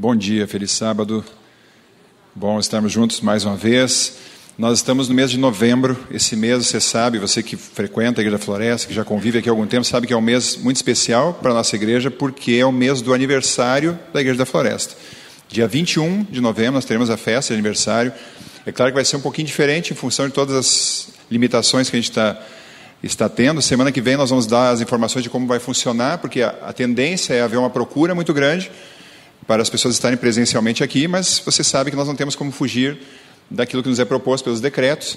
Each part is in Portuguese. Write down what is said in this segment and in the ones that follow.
Bom dia, feliz sábado. Bom estarmos juntos mais uma vez. Nós estamos no mês de novembro. Esse mês, você sabe, você que frequenta a Igreja Floresta, que já convive aqui há algum tempo, sabe que é um mês muito especial para a nossa igreja, porque é o mês do aniversário da Igreja da Floresta. Dia 21 de novembro, nós teremos a festa de aniversário. É claro que vai ser um pouquinho diferente em função de todas as limitações que a gente está está tendo. Semana que vem nós vamos dar as informações de como vai funcionar, porque a, a tendência é haver uma procura muito grande para as pessoas estarem presencialmente aqui, mas você sabe que nós não temos como fugir daquilo que nos é proposto pelos decretos,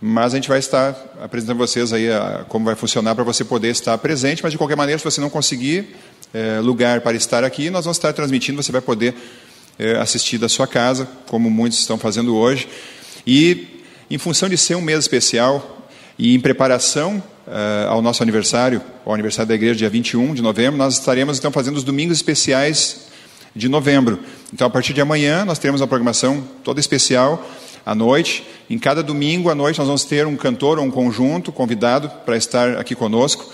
mas a gente vai estar apresentando a vocês aí a, como vai funcionar para você poder estar presente, mas de qualquer maneira, se você não conseguir é, lugar para estar aqui, nós vamos estar transmitindo, você vai poder é, assistir da sua casa, como muitos estão fazendo hoje. E em função de ser um mês especial e em preparação uh, ao nosso aniversário, ao aniversário da igreja, dia 21 de novembro, nós estaremos então fazendo os domingos especiais de novembro. Então, a partir de amanhã, nós teremos uma programação toda especial à noite. Em cada domingo à noite, nós vamos ter um cantor ou um conjunto convidado para estar aqui conosco.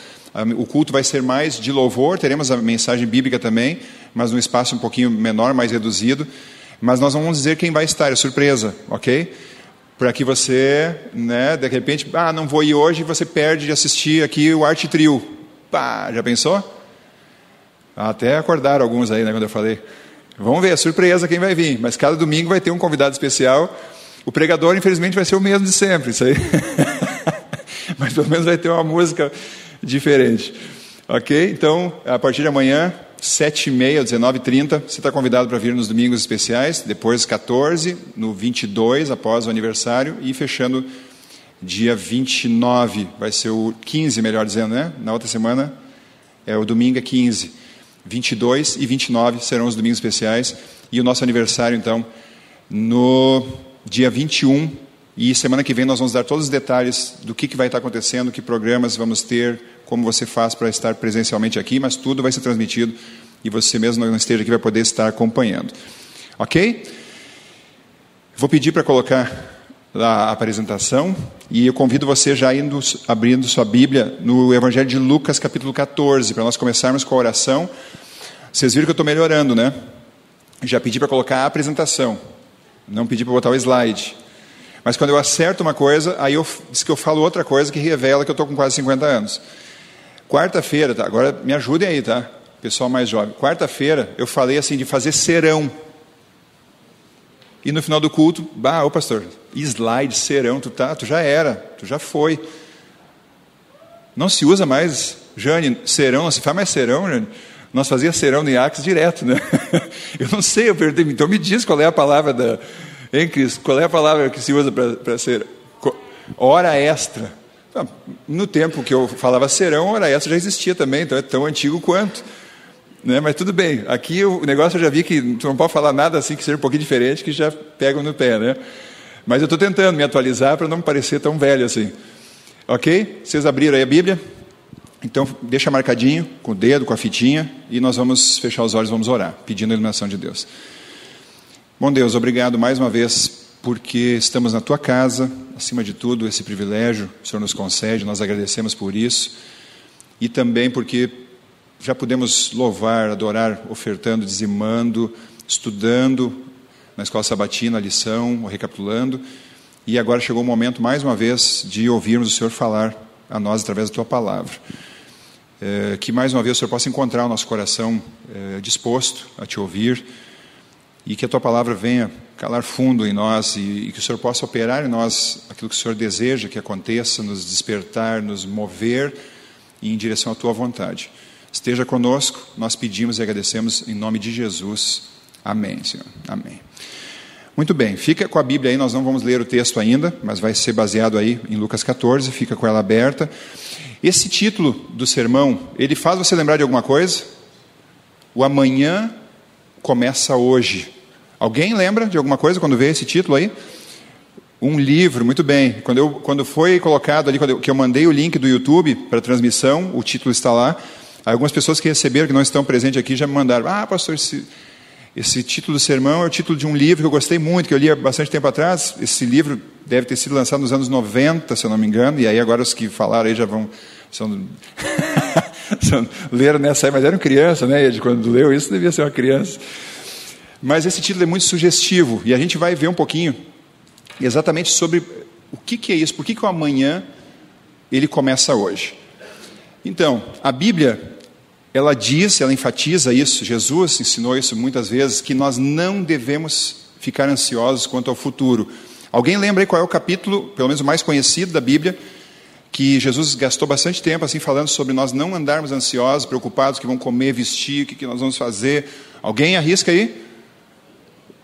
O culto vai ser mais de louvor, teremos a mensagem bíblica também, mas num espaço um pouquinho menor, mais reduzido. Mas nós vamos dizer quem vai estar, é surpresa, ok? Para que você, né, de repente, ah, não vou ir hoje, você perde de assistir aqui o Arte Trio. Pá, já pensou? Até acordaram alguns aí, né, quando eu falei. Vamos ver, surpresa quem vai vir. Mas cada domingo vai ter um convidado especial. O pregador, infelizmente, vai ser o mesmo de sempre, isso aí. Mas pelo menos vai ter uma música diferente. Ok? Então, a partir de amanhã, 7h30, 19h30, você está convidado para vir nos domingos especiais. Depois, 14, no 22, após o aniversário. E fechando dia 29, vai ser o 15, melhor dizendo, né? Na outra semana, é o domingo é 15. 22 e 29 serão os domingos especiais. E o nosso aniversário, então, no dia 21. E semana que vem nós vamos dar todos os detalhes do que, que vai estar acontecendo, que programas vamos ter, como você faz para estar presencialmente aqui, mas tudo vai ser transmitido e você mesmo não esteja aqui vai poder estar acompanhando. Ok? Vou pedir para colocar a apresentação e eu convido você já indo, abrindo sua Bíblia no Evangelho de Lucas, capítulo 14, para nós começarmos com a oração. Vocês viram que eu estou melhorando, né? Já pedi para colocar a apresentação, não pedi para botar o slide. Mas quando eu acerto uma coisa, aí eu diz que eu falo outra coisa que revela que eu estou com quase 50 anos. Quarta-feira, tá? agora me ajudem aí, tá? Pessoal mais jovem. Quarta-feira eu falei assim de fazer serão. E no final do culto, bah, ô pastor, slide, serão, tu tá, tu já era, tu já foi. Não se usa mais, Jane, serão, não se faz mais serão, Jane. Nós fazia serão no IACS direto, né? Eu não sei, eu perdi, então me diz qual é a palavra da, hein, Cris? Qual é a palavra que se usa para ser? Hora extra. Ah, no tempo que eu falava serão, hora extra já existia também, então é tão antigo quanto. Né? Mas tudo bem, aqui o negócio eu já vi que tu não pode falar nada assim que seja um pouquinho diferente, que já pegam no pé, né? Mas eu estou tentando me atualizar para não parecer tão velho assim. Ok? Vocês abriram aí a Bíblia? Então, deixa marcadinho, com o dedo, com a fitinha, e nós vamos fechar os olhos, vamos orar, pedindo a iluminação de Deus. Bom Deus, obrigado mais uma vez, porque estamos na tua casa, acima de tudo, esse privilégio o Senhor nos concede, nós agradecemos por isso, e também porque já podemos louvar, adorar, ofertando, dizimando, estudando na escola sabatina a lição, recapitulando. E agora chegou o momento, mais uma vez, de ouvirmos o Senhor falar a nós através da tua palavra. É, que mais uma vez o Senhor possa encontrar o nosso coração é, disposto a te ouvir e que a tua palavra venha calar fundo em nós e, e, que o Senhor possa operar em nós aquilo que o Senhor deseja que aconteça, nos despertar, nos mover em direção à tua vontade. Esteja conosco, nós pedimos e agradecemos em nome de Jesus. Amém, Senhor. Amém. Muito bem, fica com a Bíblia aí, nós não vamos ler o texto ainda, mas vai ser baseado aí em Lucas 14, fica com ela aberta. Esse título do sermão, ele faz você lembrar de alguma coisa? O amanhã começa hoje. Alguém lembra de alguma coisa quando vê esse título aí? Um livro, muito bem. Quando, eu, quando foi colocado ali, quando eu, que eu mandei o link do YouTube para transmissão, o título está lá. Algumas pessoas que receberam, que não estão presentes aqui, já me mandaram. Ah, pastor, esse, esse título do sermão é o título de um livro que eu gostei muito, que eu li há bastante tempo atrás. Esse livro deve ter sido lançado nos anos 90, se eu não me engano, e aí agora os que falaram aí já vão. São, são, leram nessa aí, mas eram criança, né? Ed? Quando leu isso, devia ser uma criança. Mas esse título é muito sugestivo e a gente vai ver um pouquinho exatamente sobre o que, que é isso, por que, que o amanhã ele começa hoje. Então, a Bíblia, ela diz, ela enfatiza isso, Jesus ensinou isso muitas vezes, que nós não devemos ficar ansiosos quanto ao futuro. Alguém lembra aí qual é o capítulo, pelo menos o mais conhecido da Bíblia, que Jesus gastou bastante tempo assim falando sobre nós não andarmos ansiosos, preocupados que vão comer, vestir, o que, que nós vamos fazer. Alguém arrisca aí?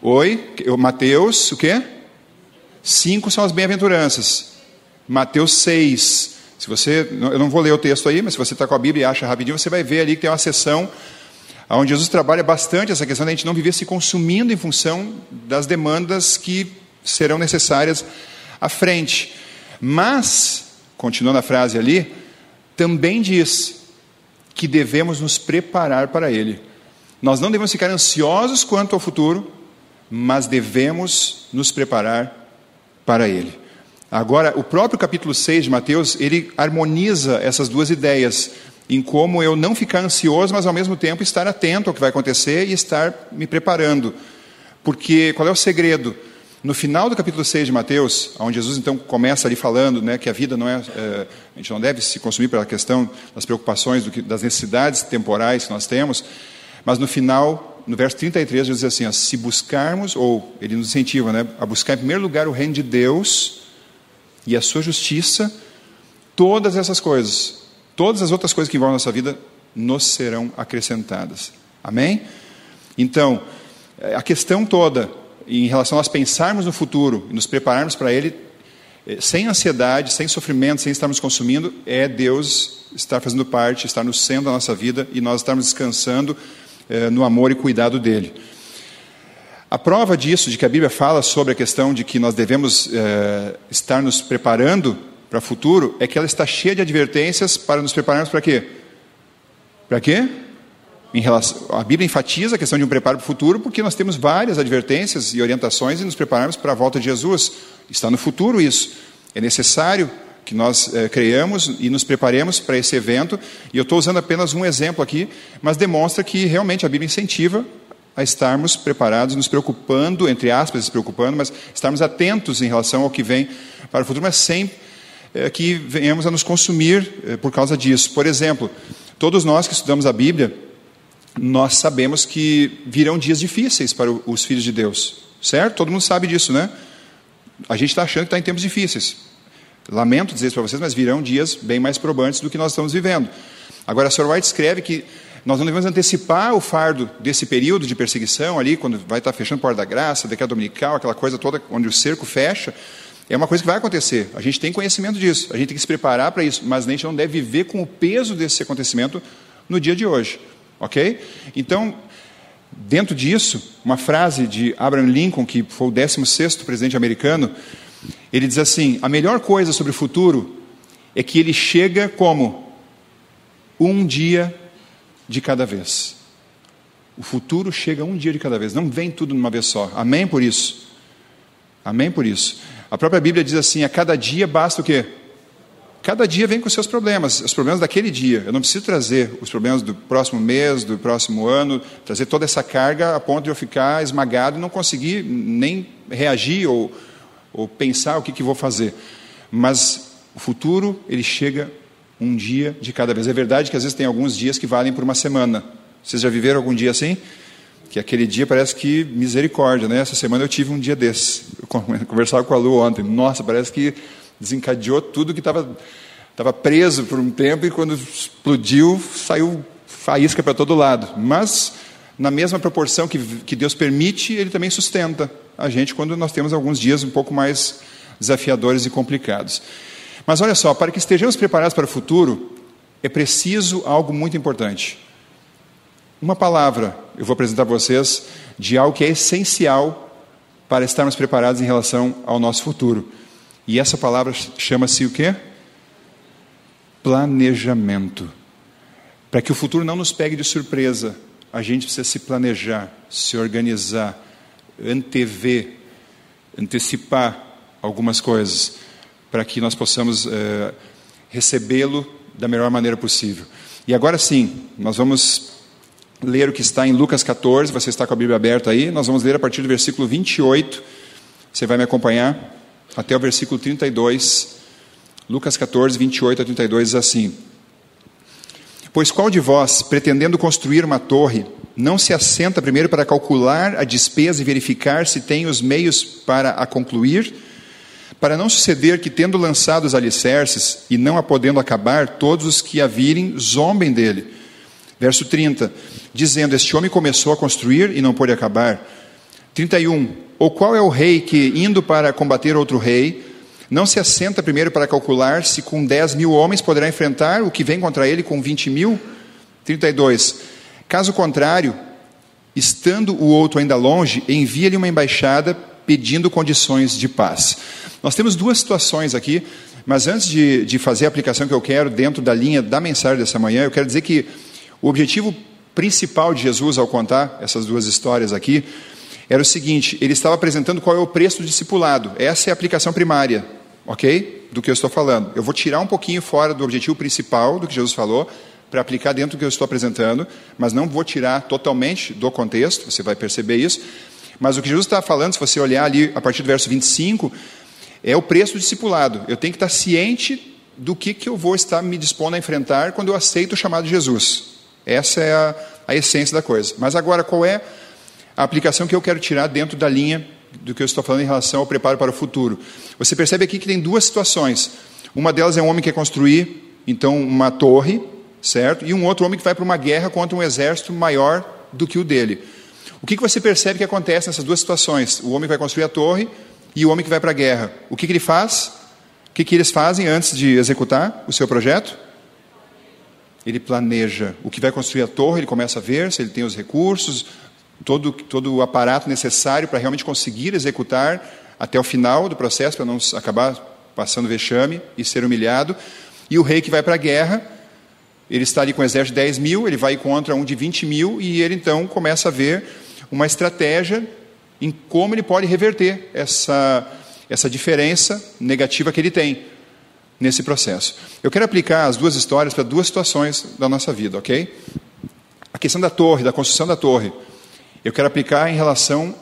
Oi, Mateus, o quê? Cinco são as bem-aventuranças. Mateus 6. Se você, eu não vou ler o texto aí, mas se você está com a Bíblia e acha rapidinho, você vai ver ali que tem uma sessão onde Jesus trabalha bastante essa questão de a gente não viver se consumindo em função das demandas que serão necessárias à frente. Mas, continuando a frase ali, também diz que devemos nos preparar para ele. Nós não devemos ficar ansiosos quanto ao futuro, mas devemos nos preparar para ele. Agora, o próprio capítulo 6 de Mateus, ele harmoniza essas duas ideias, em como eu não ficar ansioso, mas ao mesmo tempo estar atento ao que vai acontecer e estar me preparando. Porque qual é o segredo? No final do capítulo 6 de Mateus, onde Jesus então começa ali falando né, que a vida não é, é, a gente não deve se consumir pela questão das preocupações, que, das necessidades temporais que nós temos, mas no final no verso 33, diz assim: ó, se buscarmos, ou ele nos incentiva né, a buscar em primeiro lugar o reino de Deus e a sua justiça, todas essas coisas, todas as outras coisas que envolvem a nossa vida, nos serão acrescentadas. Amém? Então, a questão toda, em relação a nós pensarmos no futuro e nos prepararmos para ele, eh, sem ansiedade, sem sofrimento, sem estarmos consumindo, é Deus estar fazendo parte, estar no centro da nossa vida e nós estarmos descansando eh, no amor e cuidado dele. A prova disso, de que a Bíblia fala sobre a questão de que nós devemos eh, estar nos preparando para o futuro, é que ela está cheia de advertências para nos prepararmos para quê? Para quê? Relação, a Bíblia enfatiza a questão de um preparo para o futuro, porque nós temos várias advertências e orientações e nos prepararmos para a volta de Jesus. Está no futuro isso. É necessário que nós é, criamos e nos preparemos para esse evento. E eu estou usando apenas um exemplo aqui, mas demonstra que realmente a Bíblia incentiva a estarmos preparados, nos preocupando, entre aspas, se preocupando, mas estarmos atentos em relação ao que vem para o futuro, mas sem é, que venhamos a nos consumir é, por causa disso. Por exemplo, todos nós que estudamos a Bíblia, nós sabemos que virão dias difíceis para os filhos de Deus, certo? Todo mundo sabe disso, né? A gente está achando que está em tempos difíceis. Lamento dizer isso para vocês, mas virão dias bem mais probantes do que nós estamos vivendo. Agora, a Sr. White escreve que nós não devemos antecipar o fardo desse período de perseguição ali, quando vai estar fechando a porta da graça, decreto dominical, aquela coisa toda onde o cerco fecha. É uma coisa que vai acontecer. A gente tem conhecimento disso, a gente tem que se preparar para isso, mas a gente não deve viver com o peso desse acontecimento no dia de hoje. Ok? Então, dentro disso, uma frase de Abraham Lincoln, que foi o 16 presidente americano, ele diz assim: a melhor coisa sobre o futuro é que ele chega como um dia de cada vez. O futuro chega um dia de cada vez, não vem tudo numa vez só. Amém por isso? Amém por isso. A própria Bíblia diz assim: a cada dia basta o quê? Cada dia vem com seus problemas, os problemas daquele dia. Eu não preciso trazer os problemas do próximo mês, do próximo ano, trazer toda essa carga a ponto de eu ficar esmagado e não conseguir nem reagir ou ou pensar o que, que vou fazer. Mas o futuro, ele chega um dia de cada vez. É verdade que às vezes tem alguns dias que valem por uma semana. Vocês já viveram algum dia assim? Que aquele dia parece que misericórdia, né? Essa semana eu tive um dia desse. Eu conversava com a Lu ontem. Nossa, parece que desencadeou tudo que estava estava preso por um tempo e quando explodiu saiu faísca para todo lado. Mas na mesma proporção que, que Deus permite, Ele também sustenta a gente quando nós temos alguns dias um pouco mais desafiadores e complicados. Mas olha só, para que estejamos preparados para o futuro, é preciso algo muito importante. Uma palavra eu vou apresentar para vocês de algo que é essencial para estarmos preparados em relação ao nosso futuro. E essa palavra chama-se o quê? Planejamento. Para que o futuro não nos pegue de surpresa, a gente precisa se planejar, se organizar, antever, antecipar algumas coisas, para que nós possamos é, recebê-lo da melhor maneira possível. E agora sim, nós vamos ler o que está em Lucas 14, você está com a Bíblia aberta aí, nós vamos ler a partir do versículo 28, você vai me acompanhar até o versículo 32. Lucas 14, 28 a 32 diz assim: Pois qual de vós, pretendendo construir uma torre, não se assenta primeiro para calcular a despesa e verificar se tem os meios para a concluir? Para não suceder que, tendo lançado os alicerces e não a podendo acabar, todos os que a virem zombem dele. Verso 30, dizendo: Este homem começou a construir e não pôde acabar. 31, ou qual é o rei que, indo para combater outro rei, não se assenta primeiro para calcular se com 10 mil homens poderá enfrentar o que vem contra ele com 20 mil? 32. Caso contrário, estando o outro ainda longe, envia-lhe uma embaixada pedindo condições de paz. Nós temos duas situações aqui, mas antes de, de fazer a aplicação que eu quero dentro da linha da mensagem dessa manhã, eu quero dizer que o objetivo principal de Jesus ao contar essas duas histórias aqui era o seguinte: ele estava apresentando qual é o preço do discipulado. Essa é a aplicação primária, ok? Do que eu estou falando. Eu vou tirar um pouquinho fora do objetivo principal do que Jesus falou, para aplicar dentro do que eu estou apresentando, mas não vou tirar totalmente do contexto, você vai perceber isso. Mas o que Jesus está falando, se você olhar ali a partir do verso 25, é o preço do discipulado. Eu tenho que estar ciente do que, que eu vou estar me dispondo a enfrentar quando eu aceito o chamado de Jesus. Essa é a, a essência da coisa. Mas agora, qual é a aplicação que eu quero tirar dentro da linha do que eu estou falando em relação ao preparo para o futuro. Você percebe aqui que tem duas situações. Uma delas é um homem que quer construir, então, uma torre, certo? E um outro homem que vai para uma guerra contra um exército maior do que o dele. O que, que você percebe que acontece nessas duas situações? O homem que vai construir a torre e o homem que vai para a guerra. O que, que ele faz? O que, que eles fazem antes de executar o seu projeto? Ele planeja o que vai construir a torre, ele começa a ver se ele tem os recursos, todo, todo o aparato necessário para realmente conseguir executar até o final do processo, para não acabar passando vexame e ser humilhado. E o rei que vai para a guerra, ele está ali com um exército de 10 mil, ele vai contra um de 20 mil, e ele então começa a ver uma estratégia em como ele pode reverter essa, essa diferença negativa que ele tem nesse processo. Eu quero aplicar as duas histórias para duas situações da nossa vida, ok? A questão da torre, da construção da torre eu quero aplicar em relação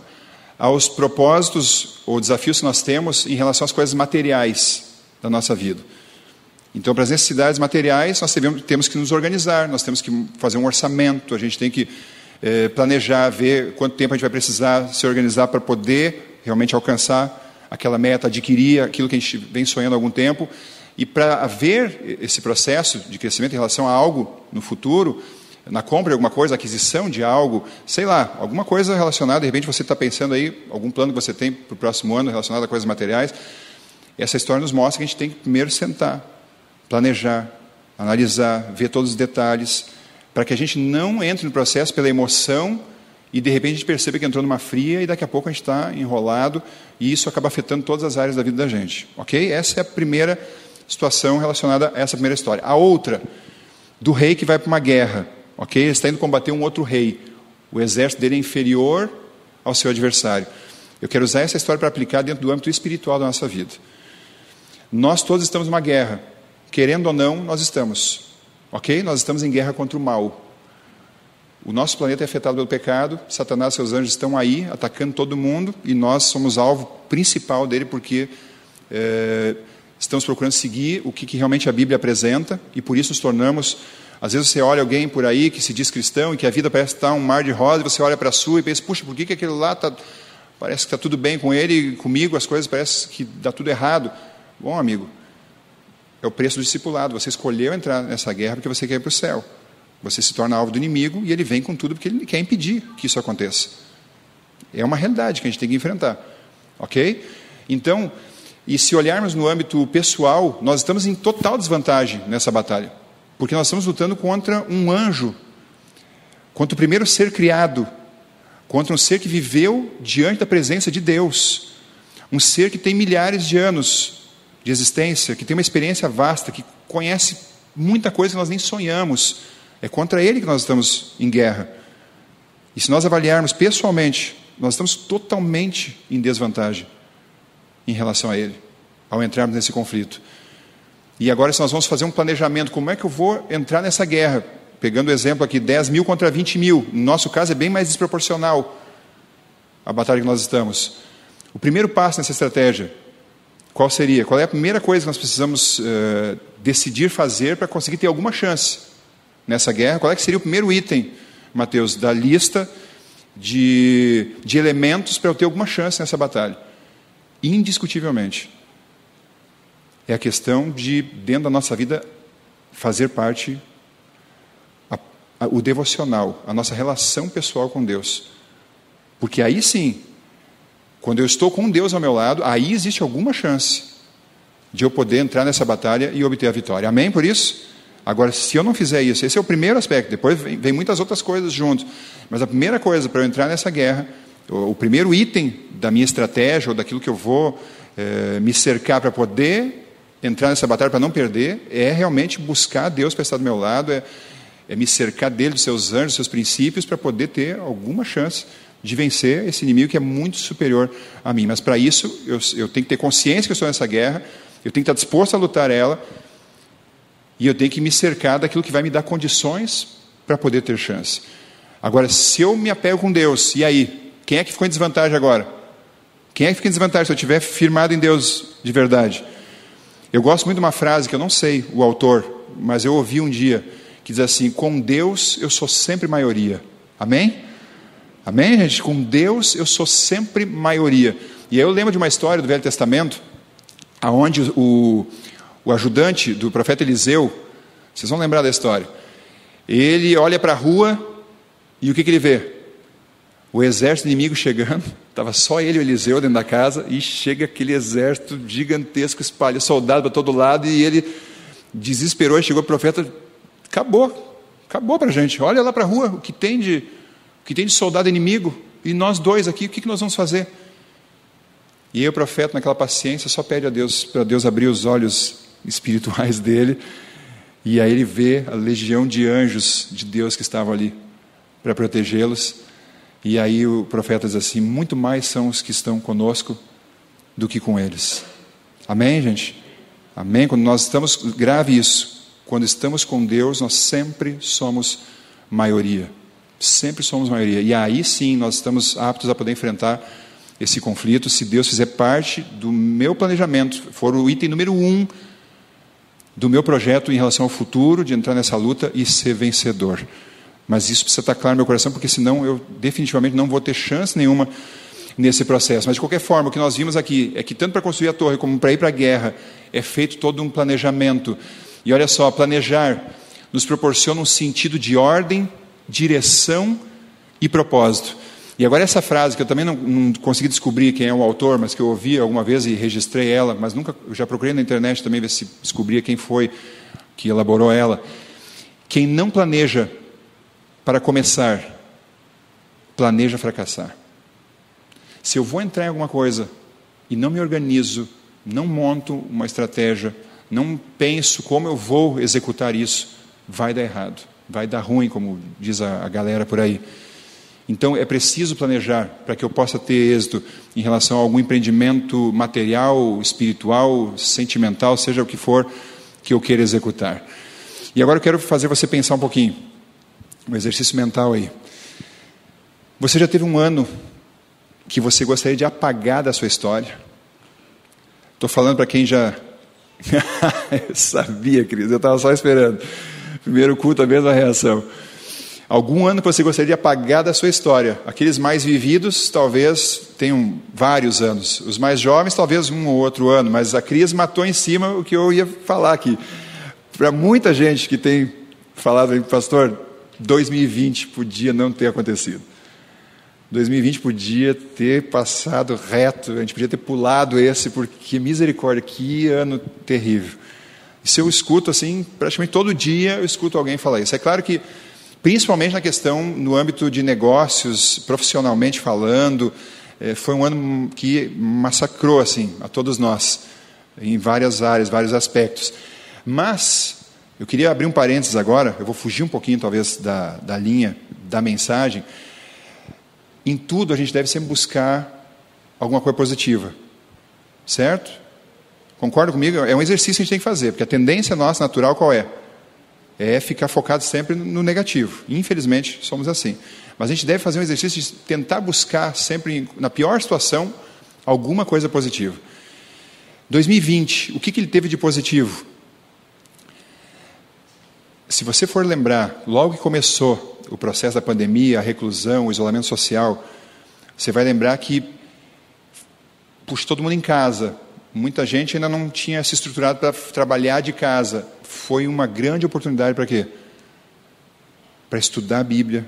aos propósitos ou desafios que nós temos em relação às coisas materiais da nossa vida. Então, para as necessidades materiais, nós temos que nos organizar, nós temos que fazer um orçamento, a gente tem que eh, planejar, ver quanto tempo a gente vai precisar se organizar para poder realmente alcançar aquela meta, adquirir aquilo que a gente vem sonhando há algum tempo. E para haver esse processo de crescimento em relação a algo no futuro, na compra de alguma coisa, aquisição de algo, sei lá, alguma coisa relacionada, de repente você está pensando aí, algum plano que você tem para o próximo ano relacionado a coisas materiais. Essa história nos mostra que a gente tem que primeiro sentar, planejar, analisar, ver todos os detalhes, para que a gente não entre no processo pela emoção e de repente a gente perceba que entrou numa fria e daqui a pouco a gente está enrolado e isso acaba afetando todas as áreas da vida da gente. Ok? Essa é a primeira situação relacionada a essa primeira história. A outra, do rei que vai para uma guerra. Ok? Ele está indo combater um outro rei. O exército dele é inferior ao seu adversário. Eu quero usar essa história para aplicar dentro do âmbito espiritual da nossa vida. Nós todos estamos numa guerra. Querendo ou não, nós estamos. Ok? Nós estamos em guerra contra o mal. O nosso planeta é afetado pelo pecado, Satanás e seus anjos estão aí atacando todo mundo e nós somos alvo principal dele porque é, estamos procurando seguir o que, que realmente a Bíblia apresenta e por isso nos tornamos às vezes você olha alguém por aí que se diz cristão e que a vida parece estar um mar de rosa, e você olha para a sua e pensa, puxa, por que, que aquele lá está. Parece que está tudo bem com ele comigo as coisas parece que dá tudo errado. Bom, amigo, é o preço do discipulado. Você escolheu entrar nessa guerra porque você quer ir para o céu. Você se torna alvo do inimigo e ele vem com tudo porque ele quer impedir que isso aconteça. É uma realidade que a gente tem que enfrentar. Ok? Então, e se olharmos no âmbito pessoal, nós estamos em total desvantagem nessa batalha. Porque nós estamos lutando contra um anjo, contra o primeiro ser criado, contra um ser que viveu diante da presença de Deus, um ser que tem milhares de anos de existência, que tem uma experiência vasta, que conhece muita coisa que nós nem sonhamos. É contra ele que nós estamos em guerra. E se nós avaliarmos pessoalmente, nós estamos totalmente em desvantagem em relação a ele, ao entrarmos nesse conflito. E agora, se nós vamos fazer um planejamento, como é que eu vou entrar nessa guerra? pegando o exemplo aqui, 10 mil contra 20 mil. No nosso caso é bem mais desproporcional a batalha que nós estamos. O primeiro passo nessa estratégia, qual seria? Qual é a primeira coisa que nós precisamos uh, decidir fazer para conseguir ter alguma chance nessa guerra? Qual é que seria o primeiro item, Mateus, da lista de, de elementos para eu ter alguma chance nessa batalha? Indiscutivelmente. É a questão de, dentro da nossa vida, fazer parte a, a, o devocional, a nossa relação pessoal com Deus. Porque aí sim, quando eu estou com Deus ao meu lado, aí existe alguma chance de eu poder entrar nessa batalha e obter a vitória. Amém por isso? Agora, se eu não fizer isso, esse é o primeiro aspecto, depois vem, vem muitas outras coisas junto. Mas a primeira coisa para eu entrar nessa guerra, o, o, primeiro item da minha estratégia, ou daquilo que eu vou é, me cercar para poder entrar nessa batalha, para não perder, é realmente buscar Deus para estar do meu lado, é, é me cercar dele, dos seus anjos, dos seus princípios, para poder ter alguma chance de vencer esse inimigo que é muito superior a mim. Mas para isso, eu, eu tenho que ter consciência que eu estou nessa guerra, eu tenho que estar disposto a lutar ela, e eu tenho que me cercar daquilo que vai me dar condições para poder ter chance. Agora, se eu me apego com Deus, e aí? Quem é que ficou em desvantagem agora? Quem é que fica em desvantagem se eu estiver firmado em Deus de verdade? Eu gosto muito de uma frase que eu não sei o autor, mas eu ouvi um dia, que diz assim: Com Deus eu sou sempre maioria. Amém? Amém, gente? Com Deus eu sou sempre maioria. E aí eu lembro de uma história do Velho Testamento, aonde o, o ajudante do profeta Eliseu, vocês vão lembrar da história, ele olha para a rua e o que, que ele vê? O exército inimigo chegando, estava só ele e o Eliseu dentro da casa, e chega aquele exército gigantesco, espalha soldado para todo lado, e ele desesperou e chegou o profeta, acabou, acabou para a gente, olha lá para a rua, o que tem de o que tem de soldado inimigo, e nós dois aqui, o que nós vamos fazer? E aí o profeta, naquela paciência, só pede a Deus, para Deus abrir os olhos espirituais dele, e aí ele vê a legião de anjos de Deus que estavam ali para protegê-los, e aí o profeta diz assim: muito mais são os que estão conosco do que com eles. Amém, gente? Amém? Quando nós estamos, grave isso, quando estamos com Deus, nós sempre somos maioria. Sempre somos maioria. E aí sim nós estamos aptos a poder enfrentar esse conflito, se Deus fizer parte do meu planejamento, for o item número um do meu projeto em relação ao futuro, de entrar nessa luta e ser vencedor. Mas isso precisa estar claro no meu coração, porque senão eu definitivamente não vou ter chance nenhuma nesse processo. Mas de qualquer forma, o que nós vimos aqui é que tanto para construir a torre como para ir para a guerra é feito todo um planejamento. E olha só, planejar nos proporciona um sentido de ordem direção e propósito. E agora essa frase, que eu também não, não, consegui descobrir quem é o autor, mas que eu ouvi alguma vez e registrei ela, mas nunca, já procurei na internet também ver se descobria quem foi que elaborou ela. Quem não planeja para começar, planeja fracassar. Se eu vou entrar em alguma coisa e não me organizo, não monto uma estratégia, não penso como eu vou executar isso, vai dar errado vai dar ruim, como diz a, a galera por aí. Então é preciso planejar para que eu possa ter êxito em relação a algum empreendimento material, espiritual, sentimental, seja o que for que eu queira executar. E agora eu quero fazer você pensar um pouquinho, um exercício mental aí. Você já teve um ano que você gostaria de apagar da sua história? Estou falando para quem já. eu sabia, Cris, eu estava só esperando. Primeiro culto, a mesma reação. Algum ano que você gostaria de apagar da sua história. Aqueles mais vividos, talvez tenham vários anos. Os mais jovens, talvez um ou outro ano. Mas a crise matou em cima o que eu ia falar aqui. Para muita gente que tem falado, pastor, 2020 podia não ter acontecido. 2020 podia ter passado reto, a gente podia ter pulado esse, porque misericórdia, que ano terrível. Isso eu escuto assim, praticamente todo dia eu escuto alguém falar isso. É claro que, principalmente na questão no âmbito de negócios, profissionalmente falando, é, foi um ano que massacrou assim a todos nós, em várias áreas, vários aspectos. Mas eu queria abrir um parênteses agora, eu vou fugir um pouquinho talvez da, da linha da mensagem. Em tudo a gente deve sempre buscar alguma coisa positiva, certo? Concorda comigo? É um exercício que a gente tem que fazer, porque a tendência nossa natural qual é? é ficar focado sempre no negativo. Infelizmente, somos assim. Mas a gente deve fazer um exercício de tentar buscar sempre, na pior situação, alguma coisa positiva. 2020, o que, que ele teve de positivo? Se você for lembrar, logo que começou o processo da pandemia, a reclusão, o isolamento social, você vai lembrar que puxa todo mundo em casa. Muita gente ainda não tinha se estruturado para trabalhar de casa. Foi uma grande oportunidade para quê? Para estudar a Bíblia,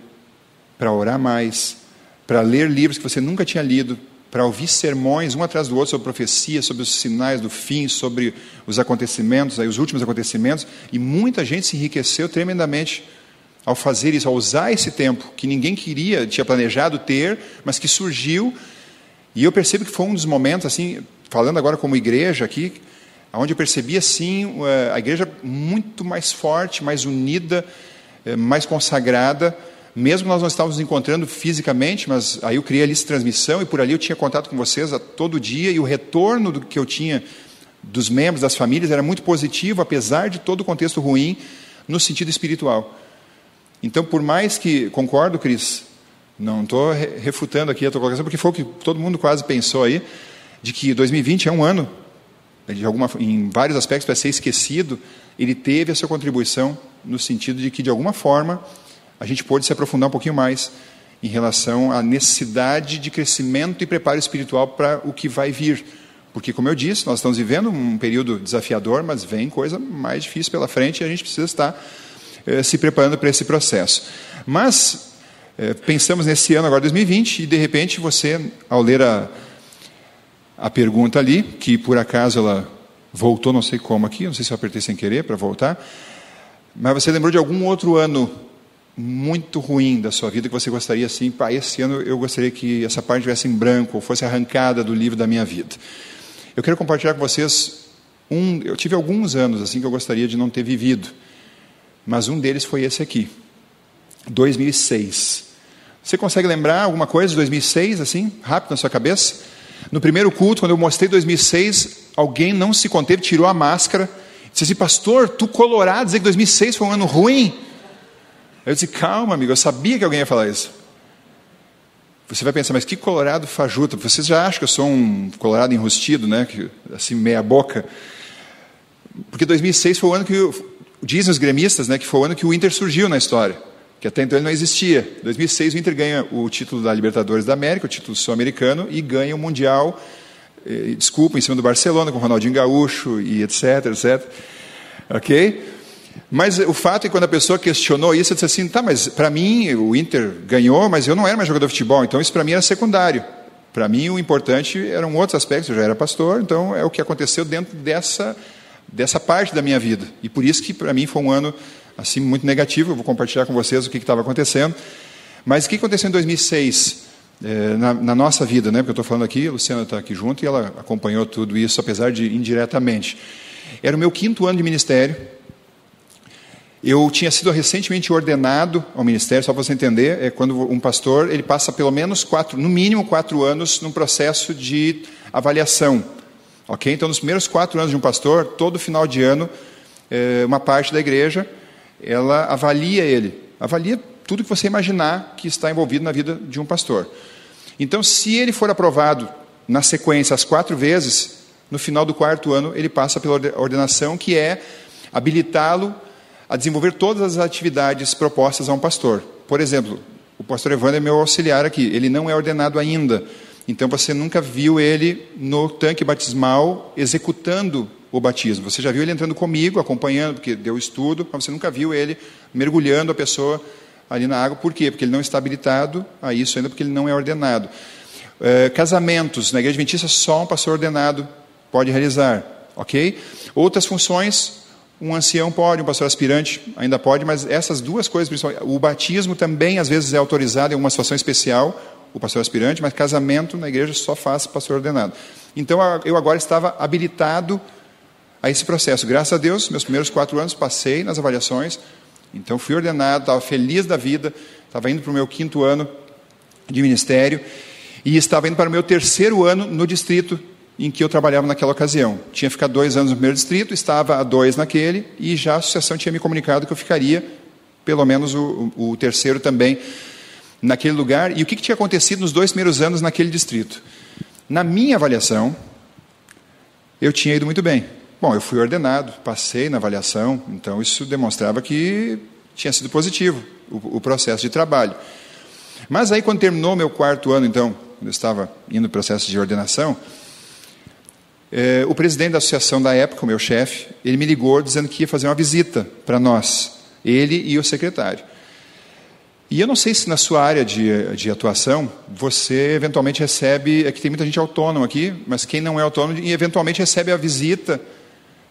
para orar mais, para ler livros que você nunca tinha lido, para ouvir sermões um atrás do outro sobre profecia, sobre os sinais do fim, sobre os acontecimentos, aí os últimos acontecimentos, e muita gente se enriqueceu tremendamente ao fazer isso, ao usar esse tempo que ninguém queria, tinha planejado ter, mas que surgiu. E eu percebo que foi um dos momentos, assim, falando agora como igreja aqui, onde eu percebi assim a igreja muito mais forte, mais unida, eh, mais consagrada mesmo nós não estávamos nos encontrando fisicamente, mas aí eu criei a lista de transmissão e por ali eu tinha contato com vocês a todo dia e o retorno do que eu tinha dos membros, das famílias, era muito positivo, apesar de todo o contexto ruim, no sentido espiritual. Então, por mais que, concordo, Cris, não estou refutando aqui a tua colocação, porque foi o que todo mundo quase pensou aí, de que 2020 é um ano, de alguma, em vários aspectos, para ser esquecido, ele teve a sua contribuição no sentido de que, de alguma forma, a gente pôde se aprofundar um pouquinho mais em relação à necessidade de crescimento e preparo espiritual para o que vai vir. Porque, como eu disse, nós estamos vivendo um período desafiador, mas vem coisa mais difícil pela frente e a gente precisa estar eh, se preparando para esse processo. Mas, eh, pensamos nesse ano, agora 2020, e de repente você, ao ler a, a pergunta ali, que por acaso ela voltou, não sei como aqui, não sei se eu apertei sem querer para voltar, mas você lembrou de algum outro ano muito ruim da sua vida que você gostaria assim, pá, esse ano eu gostaria que essa parte estivesse em branco ou fosse arrancada do livro da minha vida. Eu quero compartilhar com vocês um, eu tive alguns anos assim que eu gostaria de não ter vivido, mas um deles foi esse aqui, 2006. Você consegue lembrar alguma coisa de 2006 assim, rápido na sua cabeça? No primeiro culto, quando eu mostrei 2006, alguém não se conteve, tirou a máscara, disse assim, pastor, tu colorado, dizer que 2006 foi um ano ruim? Eu disse, calma, amigo, eu sabia que alguém ia falar isso. Você vai pensar, mas que colorado fajuto. Vocês já acham que eu sou um colorado enrustido, né? Que, assim, meia boca. Porque 2006 foi o ano que, dizem os gremistas, né, que foi o ano que o Inter surgiu na história. Que até então ele não existia. 2006 o Inter ganha o título da Libertadores da América, o título sul-americano, e ganha o Mundial, eh, desculpa, em cima do Barcelona, com Ronaldinho Gaúcho e etc, etc. Ok? Mas o fato é que quando a pessoa questionou isso, eu disse assim: tá, mas para mim o Inter ganhou, mas eu não era mais jogador de futebol, então isso para mim era secundário. Para mim o importante eram outros aspectos, eu já era pastor, então é o que aconteceu dentro dessa, dessa parte da minha vida. E por isso que para mim foi um ano assim muito negativo, eu vou compartilhar com vocês o que estava acontecendo. Mas o que aconteceu em 2006? É, na, na, nossa vida, né? Porque eu estou falando aqui, a Luciana está aqui junto e ela acompanhou tudo isso, apesar de indiretamente. Era o meu quinto ano de ministério, eu tinha sido recentemente ordenado ao ministério, só para você entender, é quando um pastor ele passa pelo menos quatro, no mínimo quatro anos num processo de avaliação, ok? Então, nos primeiros quatro anos de um pastor, todo final de ano, é, uma parte da igreja ela avalia ele, avalia tudo que você imaginar que está envolvido na vida de um pastor. Então, se ele for aprovado na sequência as quatro vezes, no final do quarto ano ele passa pela ordenação que é habilitá-lo a desenvolver todas as atividades propostas a um pastor. Por exemplo, o pastor Evandro é meu auxiliar aqui, ele não é ordenado ainda, então você nunca viu ele no tanque batismal executando o batismo. Você já viu ele entrando comigo, acompanhando, porque deu estudo, mas você nunca viu ele mergulhando a pessoa ali na água. Por quê? Porque ele não está habilitado a isso ainda, porque ele não é ordenado. É, casamentos, na igreja adventista, só um pastor ordenado pode realizar, ok? Outras funções, um ancião pode, um pastor aspirante ainda pode, mas essas duas coisas, principalmente, o batismo também às vezes é autorizado em uma situação especial, o pastor aspirante, mas casamento na igreja só faz pastor ordenado. Então eu agora estava habilitado a esse processo. Graças a Deus, meus primeiros quatro anos passei nas avaliações, então fui ordenado, estava feliz da vida, estava indo para o meu quinto ano de ministério e estava indo para o meu terceiro ano no distrito em que eu trabalhava naquela ocasião. Tinha ficado dois anos no primeiro distrito, estava a dois naquele, e já a associação tinha me comunicado que eu ficaria, pelo menos o, o terceiro também, naquele lugar. E o que, que tinha acontecido nos dois primeiros anos naquele distrito? Na minha avaliação, eu tinha ido muito bem. Bom, eu fui ordenado, passei na avaliação, então isso demonstrava que tinha sido positivo o, o processo de trabalho. Mas aí, quando terminou meu quarto ano, então, quando eu estava indo no processo de ordenação, é, o presidente da associação da época, o meu chefe, ele me ligou dizendo que ia fazer uma visita para nós, ele e o secretário. E eu não sei se na sua área de, de atuação você eventualmente recebe, é que tem muita gente autônoma aqui, mas quem não é autônomo eventualmente recebe a visita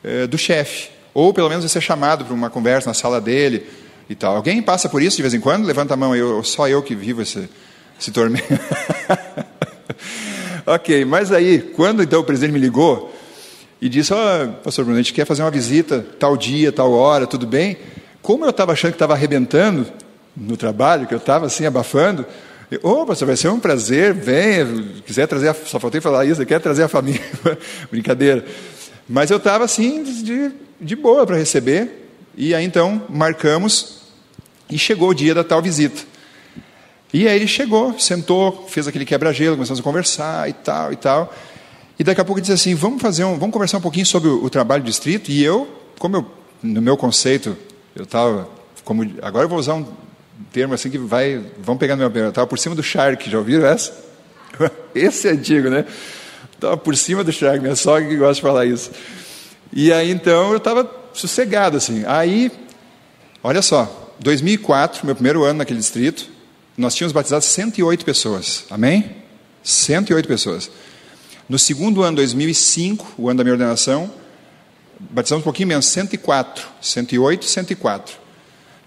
é, do chefe, ou pelo menos vai ser chamado para uma conversa na sala dele e tal. Alguém passa por isso de vez em quando? Levanta a mão, eu, só eu que vivo esse, esse tormento. ok, mas aí, quando então o presidente me ligou e disse: Ó, oh, pastor Bruno, a gente quer fazer uma visita, tal dia, tal hora, tudo bem? Como eu estava achando que estava arrebentando no trabalho, que eu estava assim abafando, Ô, oh, pastor, vai ser um prazer, venha, quiser trazer, a, só faltei falar isso, quer trazer a família, brincadeira. Mas eu estava assim, de, de boa para receber, e aí então marcamos, e chegou o dia da tal visita. E aí ele chegou, sentou, fez aquele quebra-gelo, começamos a conversar e tal e tal. E daqui a pouco ele disse assim: vamos fazer um, vamos conversar um pouquinho sobre o, o trabalho do distrito. E eu, como eu, no meu conceito, eu estava, como agora eu vou usar um termo assim que vai, vamos pegar no meu, eu estava por cima do Shark, já ouviram essa? Esse é antigo, né? Estava por cima do Shark, minha sogra que gosta de falar isso. E aí então eu estava sossegado assim. Aí, olha só, 2004, meu primeiro ano naquele distrito, nós tínhamos batizado 108 pessoas. Amém? 108 pessoas. No segundo ano, 2005, o ano da minha ordenação, batizamos um pouquinho menos, 104. 108, 104.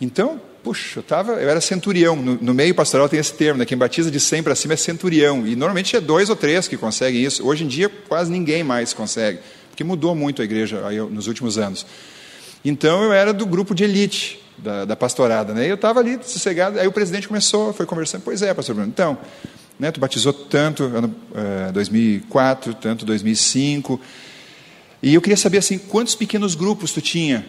Então, puxa, eu, tava, eu era centurião. No, no meio pastoral tem esse termo, né? quem batiza de 100 para cima é centurião. E normalmente é dois ou três que conseguem isso. Hoje em dia, quase ninguém mais consegue, porque mudou muito a igreja aí, nos últimos anos. Então, eu era do grupo de elite da, da pastorada. Né? E eu estava ali sossegado, aí o presidente começou, foi conversando, pois é, pastor Bruno, então, né, tu batizou tanto ano é, 2004, tanto 2005, e eu queria saber assim, quantos pequenos grupos tu tinha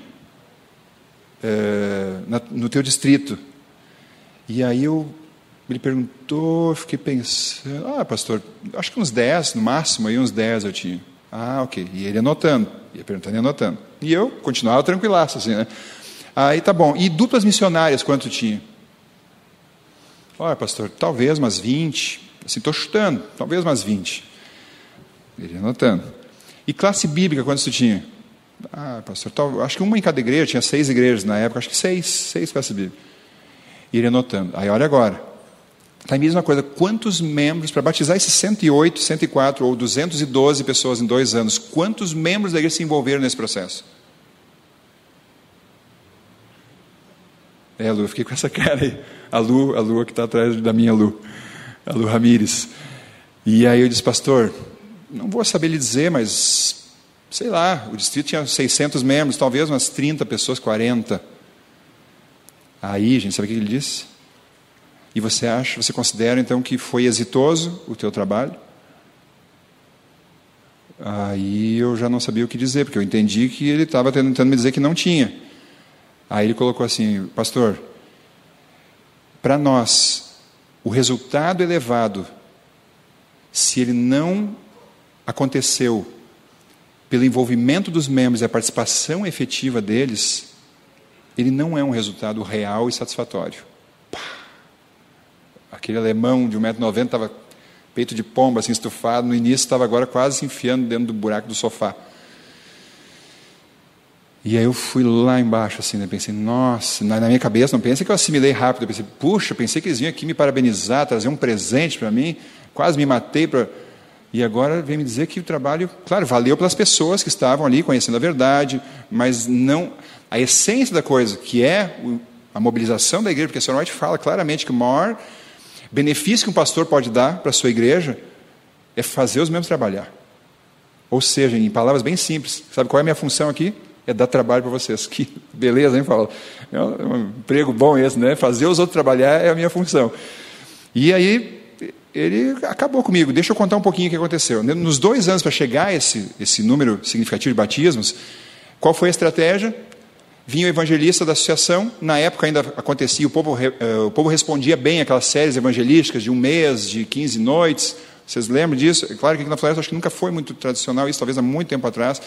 é, na, no teu distrito? E aí eu, ele perguntou, fiquei pensando, ah, pastor, acho que uns 10, no máximo, aí uns 10 eu tinha. Ah, ok. E ele anotando, ia perguntando e anotando. E eu continuava tranquilaço, assim, né? Aí tá bom. E duplas missionárias, quanto tinha? Olha, pastor, talvez umas 20. Assim, estou chutando, talvez umas 20. Ele anotando. E classe bíblica, quantos tu tinha? Ah, pastor, tal, acho que uma em cada igreja, tinha seis igrejas na época, acho que seis, seis classes bíblicas. E ele anotando. Aí olha agora. Está a mesma coisa, quantos membros, para batizar esses 108, 104 ou 212 pessoas em dois anos, quantos membros da igreja se envolveram nesse processo? É, Lu, eu fiquei com essa cara aí. A Lu, a Lu que está atrás da minha Lu. A Lu Ramires. E aí eu disse, pastor, não vou saber lhe dizer, mas, sei lá, o distrito tinha 600 membros, talvez umas 30 pessoas, 40. Aí, gente, sabe o que ele disse? E você acha, você considera então que foi exitoso o teu trabalho? Aí eu já não sabia o que dizer, porque eu entendi que ele estava tentando me dizer que não tinha. Aí ele colocou assim: Pastor, para nós, o resultado elevado, se ele não aconteceu pelo envolvimento dos membros e a participação efetiva deles, ele não é um resultado real e satisfatório. Pá. Aquele alemão de 1,90m estava peito de pomba, assim, estufado, no início estava agora quase se enfiando dentro do buraco do sofá. E aí eu fui lá embaixo, assim, né? pensei, nossa, na, minha cabeça, não pensei que eu assimilei rápido, eu pensei, puxa, pensei que eles vinham aqui me parabenizar, trazer um presente para mim, quase me matei para... E agora vem me dizer que o trabalho, claro, valeu pelas pessoas que estavam ali conhecendo a verdade, mas não... A essência da coisa, que é a mobilização da igreja, porque a senhora White fala claramente que o maior benefício que um pastor pode dar para a sua igreja é fazer os membros trabalhar. Ou seja, em palavras bem simples, sabe qual é a minha função aqui? é dar trabalho para vocês. Que beleza, hein, Paulo? É um emprego bom esse, né? Fazer os outros trabalhar é a minha função. E aí ele acabou comigo. Deixa eu contar um pouquinho o que aconteceu. Nos dois anos para chegar a esse, esse número significativo de batismos, qual foi a estratégia? Vinha o evangelista da associação, na época ainda acontecia, o povo, uh, o povo respondia bem aquelas séries evangelísticas de um mês, de 15 noites. Vocês lembram disso? É claro que aqui na Floresta acho que nunca foi muito tradicional isso, talvez há muito tempo atrás,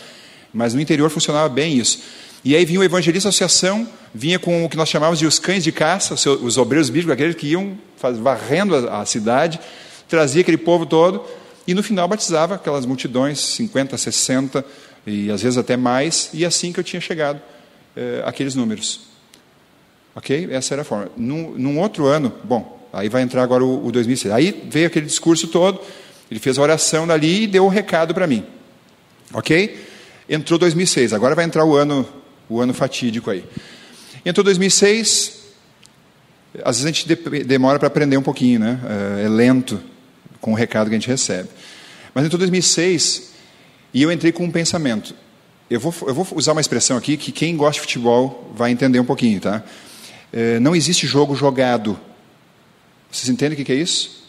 mas no interior funcionava bem isso. E aí vinha o evangelista associação, vinha com o que nós chamávamos de os cães de caça, os obreiros bíblicos, aqueles que iam varrendo a, a cidade, trazia aquele povo todo, e no final batizava aquelas multidões, 50, 60, e às vezes até mais, e assim que eu tinha chegado eh, aqueles números. Ok? Essa era a forma. Num, num, outro ano, bom, aí vai entrar agora o, o 2006. Aí veio aquele discurso todo, ele fez a oração dali e deu o um recado para mim. Ok? Entrou 2006, agora vai entrar o ano o ano fatídico aí. Entrou 2006, às vezes a gente demora para aprender um pouquinho, né? É, é lento com o recado que a gente recebe. Mas entrou 2006 e eu entrei com um pensamento. Eu vou, eu vou usar uma expressão aqui que quem gosta de futebol vai entender um pouquinho, tá? É, não existe jogo jogado. Vocês entendem o que é isso?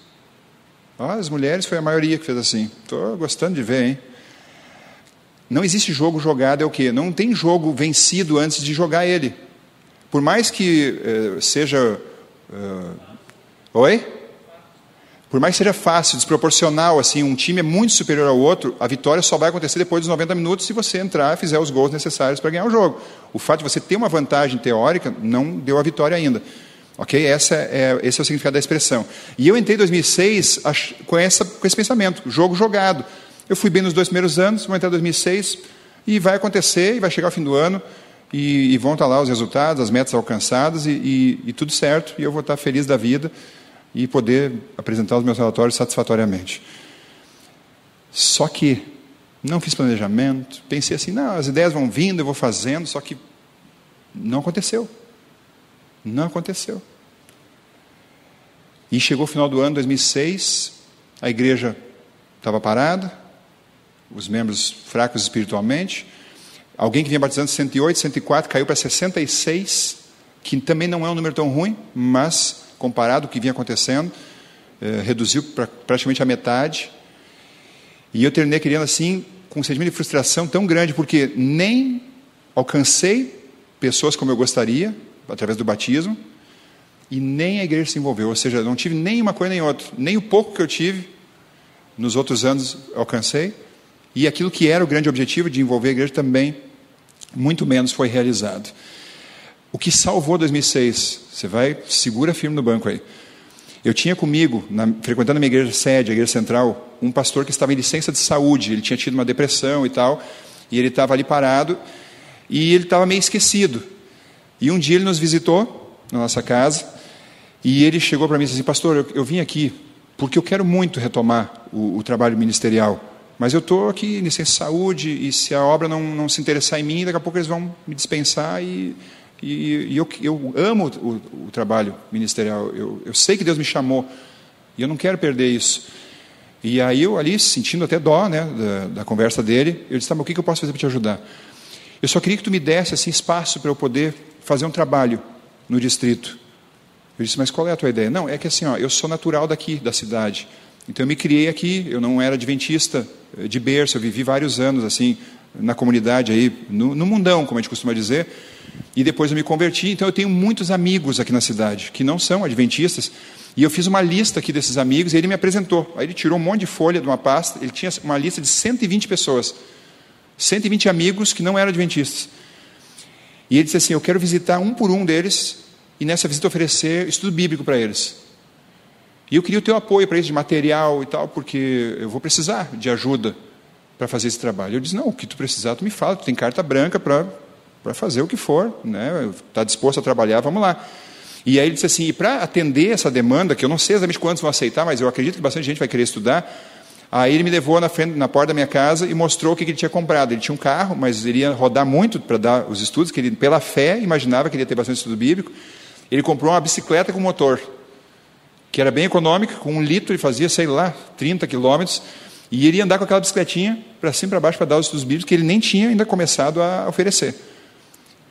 Ah, as mulheres foi a maioria que fez assim. Estou gostando de ver, hein? Não existe jogo jogado é o quê? Não tem jogo vencido antes de jogar ele. Por mais que eh, seja. Uh, oi? Por mais que seja fácil, desproporcional, assim, um time é muito superior ao outro, a vitória só vai acontecer depois dos 90 minutos se você entrar e fizer os gols necessários para ganhar o jogo. O fato de você ter uma vantagem teórica não deu a vitória ainda. Ok? Essa é, esse é o significado da expressão. E eu entrei em 2006 com, essa, com esse pensamento: jogo jogado. Eu fui bem nos dois primeiros anos, vou entrar em 2006 e vai acontecer, e vai chegar o fim do ano, e, e vão estar lá os resultados, as metas alcançadas, e, e, e, tudo certo, e eu vou estar feliz da vida e poder apresentar os meus relatórios satisfatoriamente. Só que não fiz planejamento, pensei assim, não, as ideias vão vindo, eu vou fazendo, só que não aconteceu. Não aconteceu. E chegou o final do ano, 2006, a igreja estava parada, os membros fracos espiritualmente. Alguém que vinha batizando 108, 104, caiu para 66, que também não é um número tão ruim, mas comparado com o que vinha acontecendo, eh, reduziu para praticamente a metade. E eu terminei querendo assim, com um sentimento de frustração tão grande, porque nem alcancei pessoas como eu gostaria, através do batismo, e nem a igreja se envolveu. Ou seja, não tive nem uma coisa nem outra. Nem o pouco que eu tive, nos outros anos alcancei, e aquilo que era o grande objetivo de envolver a igreja também, muito menos foi realizado. O que salvou 2006? Você vai, segura firme no banco aí. Eu tinha comigo, na, frequentando a minha igreja sede, a igreja central, um pastor que estava em licença de saúde. Ele tinha tido uma depressão e tal, e ele estava ali parado, e ele estava meio esquecido. E um dia ele nos visitou na nossa casa, e ele chegou para mim e disse assim: Pastor, eu, eu, vim aqui porque eu quero muito retomar o, o trabalho ministerial. Mas eu estou aqui de saúde e se a obra não, não se interessar em mim, daqui a pouco eles vão me dispensar e, e, e eu, eu amo o, o trabalho ministerial. Eu, eu sei que Deus me chamou e eu não quero perder isso. E aí eu ali, sentindo até dó né, da, da conversa dele, eu disse, tá, mas o que eu posso fazer para te ajudar? Eu só queria que tu me desse assim, espaço para eu poder fazer um trabalho no distrito. Eu disse, mas qual é a tua ideia? Não, é que assim, ó, eu sou natural daqui, da cidade. Então eu me criei aqui, eu não era adventista de berço, eu vivi vários anos assim na comunidade aí, no, no, mundão, como a gente costuma dizer, e depois eu me converti, então eu tenho muitos amigos aqui na cidade que não são adventistas, e eu fiz uma lista aqui desses amigos e ele me apresentou. Aí ele tirou um monte de folha de uma pasta, ele tinha uma lista de 120 pessoas, 120 amigos que não eram adventistas. E ele disse assim: Eu quero visitar um por um deles e nessa visita oferecer estudo bíblico para eles. E eu queria o teu apoio para isso, de material e tal, porque eu vou precisar de ajuda para fazer esse trabalho. Eu disse, não, o que tu precisar, tu me fala, tu tem carta branca para fazer o que for, né? está disposto a trabalhar, vamos lá. E aí ele disse assim, e para atender essa demanda, que eu não sei exatamente quantos vão aceitar, mas eu acredito que bastante gente vai querer estudar, aí ele me levou na, frente, na porta da minha casa e mostrou o que ele tinha comprado. Ele tinha um carro, mas ele ia rodar muito para dar os estudos, que ele, pela fé, imaginava que ele ia ter bastante estudo bíblico. Ele comprou uma bicicleta com motor que era bem econômica, com um litro ele fazia, sei lá, 30 quilômetros, e ele ia andar com aquela bicicletinha para cima e para baixo para dar os estudos bíblicos que ele nem tinha ainda começado a oferecer.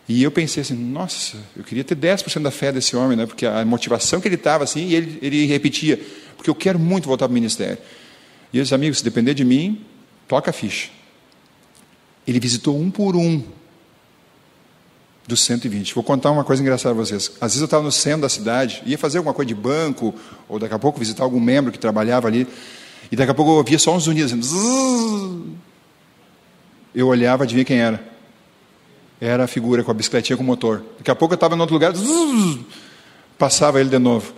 E eu pensei assim, nossa, eu queria ter 10% da fé desse homem, né? porque a motivação que ele estava assim, e ele, ele repetia, porque eu quero muito voltar para o ministério. E eu disse, amigo, se depender de mim, toca a ficha. Ele visitou um por um dos 120. Vou contar uma coisa engraçada para vocês. Às vezes eu estava no centro da cidade, ia fazer alguma coisa de banco, ou daqui a pouco visitar algum membro que trabalhava ali, e daqui a pouco eu ouvia só uns zunidos. Assim, eu olhava, adivinha quem era? Era a figura com a bicicletinha com motor. Daqui a pouco eu estava em outro lugar, passava ele de novo.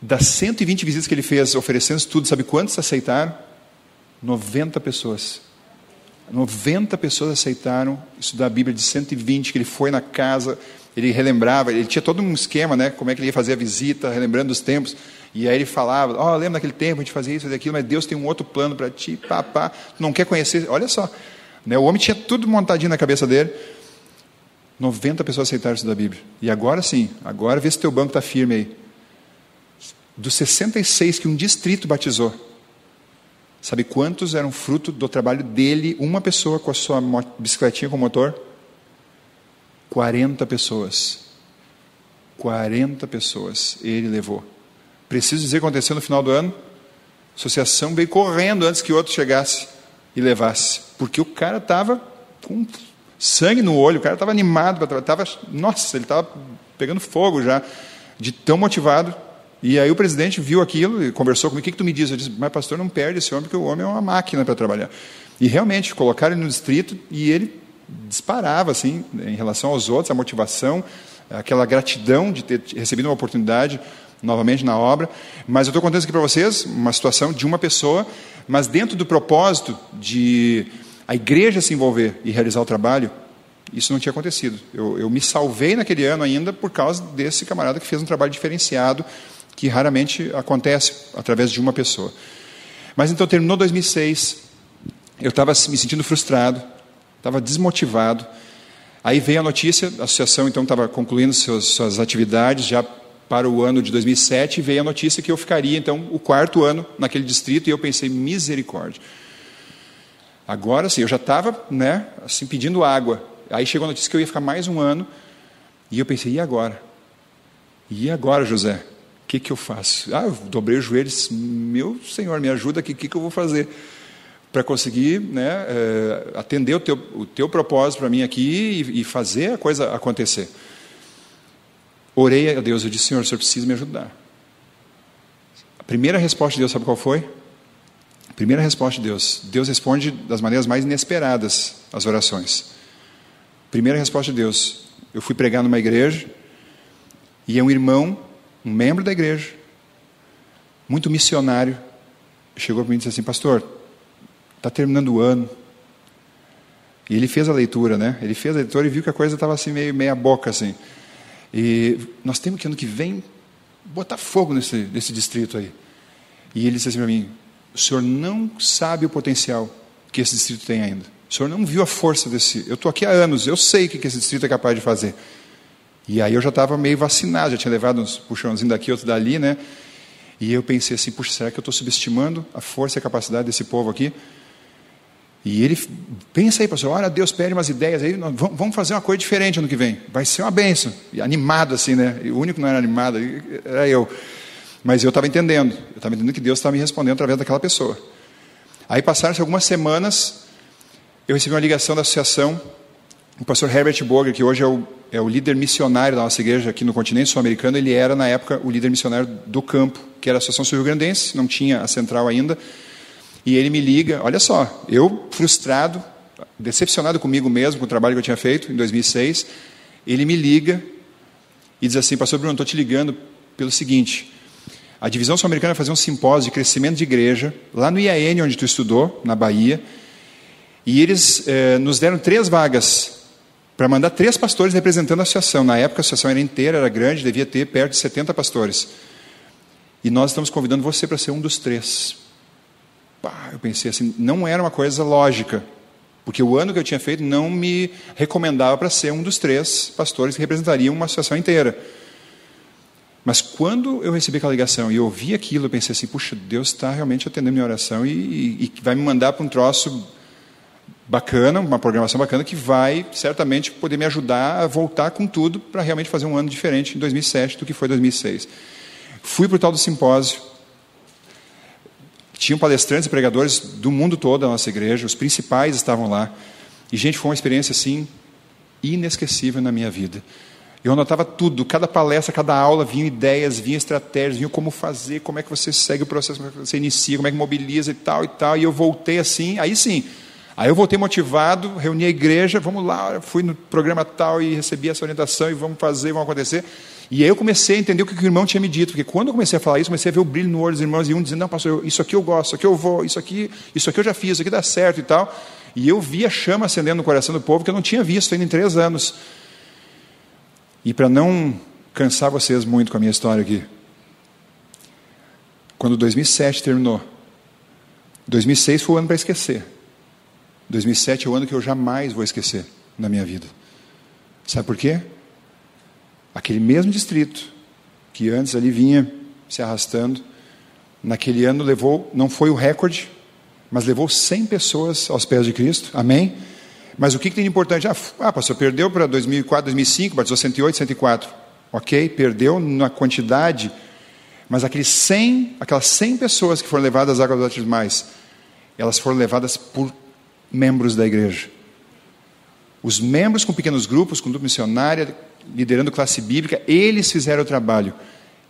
Das 120 visitas que ele fez oferecendo tudo, sabe quantos aceitaram? 90 pessoas. 90 pessoas aceitaram estudar a Bíblia de 120, que ele foi na casa, ele relembrava, ele tinha todo um esquema, né, como é que ele ia fazer a visita, relembrando os tempos, e aí ele falava, ó, oh, lembra daquele tempo, a gente fazia isso, fazia aquilo, mas Deus tem um outro plano para ti, papá, tu não quer conhecer, olha só, né, o homem tinha tudo montadinho na cabeça dele, 90 pessoas aceitaram estudar a Bíblia, e agora sim, agora vê se teu banco está firme aí, dos 66 que um distrito batizou, Sabe quantos eram fruto do trabalho dele, uma pessoa com a sua bicicletinha com motor? 40 pessoas. 40 pessoas ele levou. Preciso dizer o que aconteceu no final do ano? A associação veio correndo antes que outro chegasse e levasse. Porque o cara estava com sangue no olho, o cara estava animado, tava, nossa, ele estava pegando fogo já, de tão motivado e aí o presidente viu aquilo e conversou comigo. O que, que tu me diz? Eu disse, mas pastor, não perde esse homem, porque o homem é uma máquina para trabalhar. E realmente, colocaram ele no distrito e ele disparava, assim, em relação aos outros, a motivação, aquela gratidão de ter recebido uma oportunidade novamente na obra. Mas eu estou contando aqui para vocês uma situação de uma pessoa, mas dentro do propósito de a igreja se envolver e realizar o trabalho, isso não tinha acontecido. Eu, eu me salvei naquele ano ainda por causa desse camarada que fez um trabalho diferenciado que raramente acontece através de uma pessoa. Mas então terminou 2006, eu estava me sentindo frustrado, estava desmotivado. Aí veio a notícia, a associação então estava concluindo suas, atividades já para o ano de 2007 e veio a notícia que eu ficaria então o quarto ano naquele distrito e eu pensei misericórdia. Agora sim, eu já estava, né, assim pedindo água. Aí chegou a notícia que eu ia ficar mais um ano e eu pensei e agora? E agora, José? Que, que eu faço? Ah, eu dobrei os joelhos, meu Senhor, me ajuda o que, que eu vou fazer? Para conseguir né, é, atender o teu, o teu propósito para mim aqui e, e, fazer a coisa acontecer. Orei a Deus, eu disse, Senhor, o Senhor precisa me ajudar. A primeira resposta de Deus, sabe qual foi? A primeira resposta de Deus. Deus responde das maneiras mais inesperadas as orações. Primeira resposta de Deus. Eu fui pregar numa igreja e é um irmão um membro da igreja, muito missionário, chegou para mim e disse assim: Pastor, está terminando o ano. E ele fez a leitura, né? Ele fez a leitura e viu que a coisa estava assim, meio meia boca, assim. E nós temos que ano que vem botar fogo nesse, nesse distrito aí. E ele disse assim para mim: O senhor não sabe o potencial que esse distrito tem ainda. O senhor não viu a força desse. Eu estou aqui há anos, eu sei o que esse distrito é capaz de fazer. E aí eu já estava meio vacinado, já tinha levado uns puxãozinhos daqui, outro dali, né? E eu pensei assim, puxa, será que eu estou subestimando a força e a capacidade desse povo aqui? E ele, pensa aí, pastor, olha, Deus pede umas ideias aí, vamos fazer uma coisa diferente ano que vem. Vai ser uma benção. E animado assim, né? E o único que não era animado era eu. Mas eu estava entendendo. Eu estava entendendo que Deus estava me respondendo através daquela pessoa. Aí passaram-se algumas semanas, eu recebi uma ligação da associação, o pastor Herbert Boger, que hoje é o é o líder missionário da nossa igreja aqui no continente sul-americano, ele era, na época, o líder missionário do campo, que era a Associação Sul-Rio-Grandense, não tinha a central ainda. E ele me liga, olha só, eu frustrado, decepcionado comigo mesmo, com o trabalho que eu tinha feito em 2006, ele me liga e diz assim, pastor Bruno, estou te ligando pelo seguinte, a Divisão Sul-Americana vai fazer um simpósio de crescimento de igreja, lá no IAN, onde tu estudou, na Bahia, e eles eh, nos deram três vagas para mandar três pastores representando a associação. Na época a associação era inteira, era grande, devia ter perto de 70 pastores. E nós estamos convidando você para ser um dos três. Pá, eu pensei assim, não era uma coisa lógica, porque o ano que eu tinha feito não me recomendava para ser um dos três pastores que representariam uma associação inteira. Mas quando eu recebi aquela ligação e ouvi aquilo, eu pensei assim, puxa, Deus está realmente atendendo minha oração e, e, e vai me mandar para um troço bacana, uma programação bacana que vai certamente poder me ajudar a voltar com tudo para realmente fazer um ano diferente em 2007 do que foi 2006. Fui para o tal do simpósio Tinham palestrantes e pregadores do mundo todo da nossa igreja, os principais estavam lá. E, gente, foi uma experiência assim inesquecível na minha vida. Eu anotava tudo, cada palestra, cada aula, vinham ideias, vinham estratégias, vinham como fazer, como é que você segue o processo, como é que você inicia, como é que mobiliza e tal e tal. E eu voltei assim, aí sim. Aí eu voltei motivado, reuni a igreja, vamos lá, fui no programa tal e recebi essa orientação e vamos fazer, vamos acontecer. E aí eu comecei a entender o que o irmão tinha me dito, porque quando eu comecei a falar isso, comecei a ver o brilho no olho dos irmãos e um dizendo, não, pastor, isso aqui eu gosto, isso aqui eu vou, isso aqui, isso aqui eu já fiz, isso aqui dá certo e tal. E eu vi a chama acendendo no coração do povo que eu não tinha visto ainda em três anos. E para não cansar vocês muito com a minha história aqui, quando 2007 terminou, 2006 foi o ano para esquecer. 2007 é o ano que eu jamais vou esquecer na minha vida. Sabe por quê? Aquele mesmo distrito que antes ali vinha se arrastando, naquele ano levou, não foi o recorde, mas levou 100 pessoas aos pés de Cristo. Amém? Mas o que, que tem de importante? Ah, ah pastor, perdeu para 2004, 2005, batizou 108, 104. Ok, perdeu na quantidade, mas aqueles 100, aquelas 100 pessoas que foram levadas às águas batismais, elas foram levadas por membros da igreja. Os membros com pequenos grupos, com dupla missionária, liderando classe bíblica, eles fizeram o trabalho.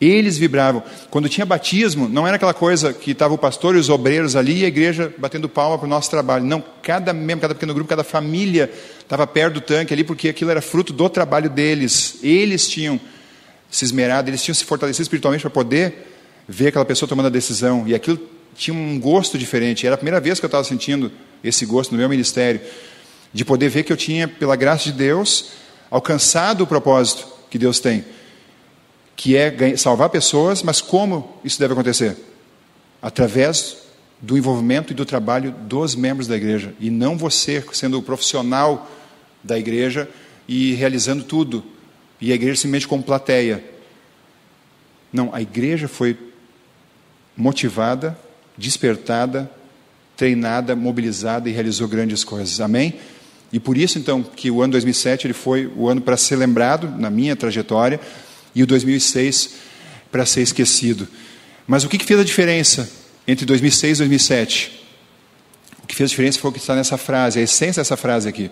Eles vibravam. Quando tinha batismo, não era aquela coisa que estava o pastor e os obreiros ali e a igreja batendo palma para o nosso trabalho. Não, cada membro, cada pequeno grupo, cada família estava perto do tanque ali, porque aquilo era fruto do trabalho deles. Eles tinham se esmerado, eles tinham se fortalecido espiritualmente para poder ver aquela pessoa tomando a decisão. E aquilo tinha um gosto diferente. Era a primeira vez que eu estava sentindo esse gosto no meu ministério, de poder ver que eu tinha, pela graça de Deus, alcançado o propósito que Deus tem que é salvar pessoas, mas como isso deve acontecer? Através do envolvimento e do trabalho dos membros da igreja, e não você sendo o profissional da igreja e realizando tudo, e a igreja simplesmente como plateia. Não, a igreja foi motivada, despertada, treinada, mobilizada e realizou grandes coisas. Amém? E por isso então que o ano 2007 ele foi o ano para ser lembrado na minha trajetória e o 2006 para ser esquecido. Mas o que, que fez a diferença entre 2006 e 2007? O que fez a diferença foi o que está nessa frase, a essência dessa frase aqui.